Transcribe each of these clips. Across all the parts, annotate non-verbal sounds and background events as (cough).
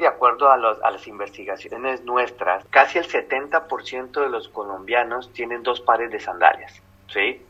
de acuerdo a, a las investigaciones nuestras, casi el 70% de los colombianos tienen dos pares de sandalias, ¿sí?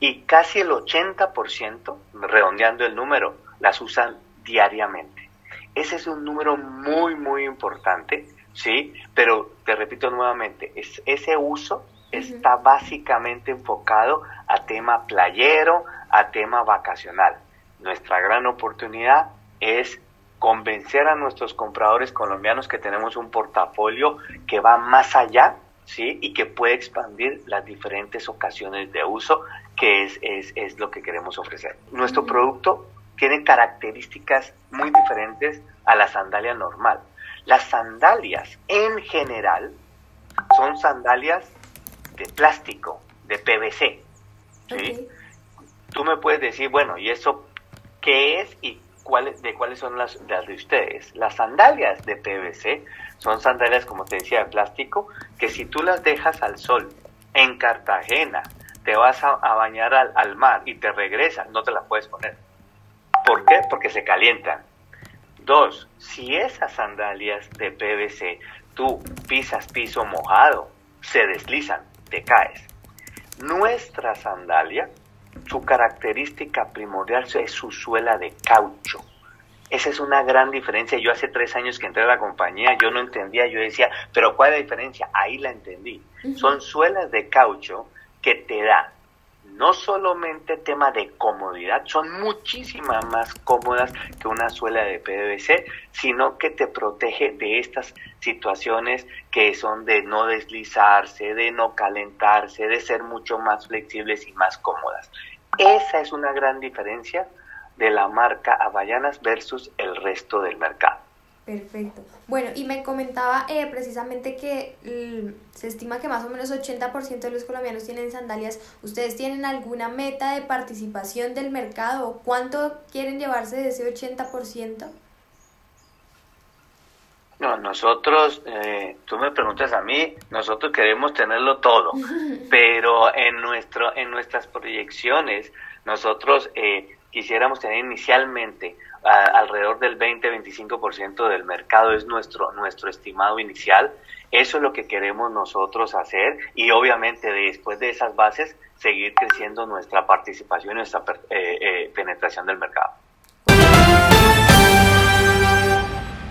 Y casi el 80%, redondeando el número, las usan diariamente. Ese es un número muy, muy importante, ¿sí? Pero te repito nuevamente, es, ese uso está básicamente enfocado a tema playero, a tema vacacional. Nuestra gran oportunidad es convencer a nuestros compradores colombianos que tenemos un portafolio que va más allá, ¿sí? Y que puede expandir las diferentes ocasiones de uso, que es, es, es lo que queremos ofrecer. Nuestro producto tiene características muy diferentes a la sandalia normal. Las sandalias en general son sandalias de plástico, de PVC. ¿sí? Tú me puedes decir, bueno, ¿y eso qué es y de cuáles son las, de ustedes. Las sandalias de PVC son sandalias, como te decía, de plástico, que si tú las dejas al sol en Cartagena, te vas a, bañar al, al, mar y te regresas, no te las puedes poner. ¿Por qué? Porque se calientan. Dos, si esas sandalias de PVC tú pisas piso mojado, se deslizan, te caes. Nuestra sandalia su característica primordial es su suela de caucho. Esa es una gran diferencia. Yo hace tres años que entré a la compañía, yo no entendía, yo decía, pero ¿cuál es la diferencia? Ahí la entendí. Son suelas de caucho que te da no solamente tema de comodidad, son muchísimas más cómodas que una suela de PVC, sino que te protege de estas situaciones que son de no deslizarse, de no calentarse, de ser mucho más flexibles y más cómodas. Esa es una gran diferencia de la marca Havaianas versus el resto del mercado. Perfecto. Bueno, y me comentaba eh, precisamente que se estima que más o menos 80% de los colombianos tienen sandalias. ¿Ustedes tienen alguna meta de participación del mercado? ¿Cuánto quieren llevarse de ese 80%? No, nosotros, eh, tú me preguntas a mí, nosotros queremos tenerlo todo, (laughs) pero en, nuestro, en nuestras proyecciones, nosotros eh, quisiéramos tener inicialmente alrededor del 20-25% del mercado es nuestro, nuestro estimado inicial. Eso es lo que queremos nosotros hacer y obviamente después de esas bases seguir creciendo nuestra participación y nuestra eh, penetración del mercado.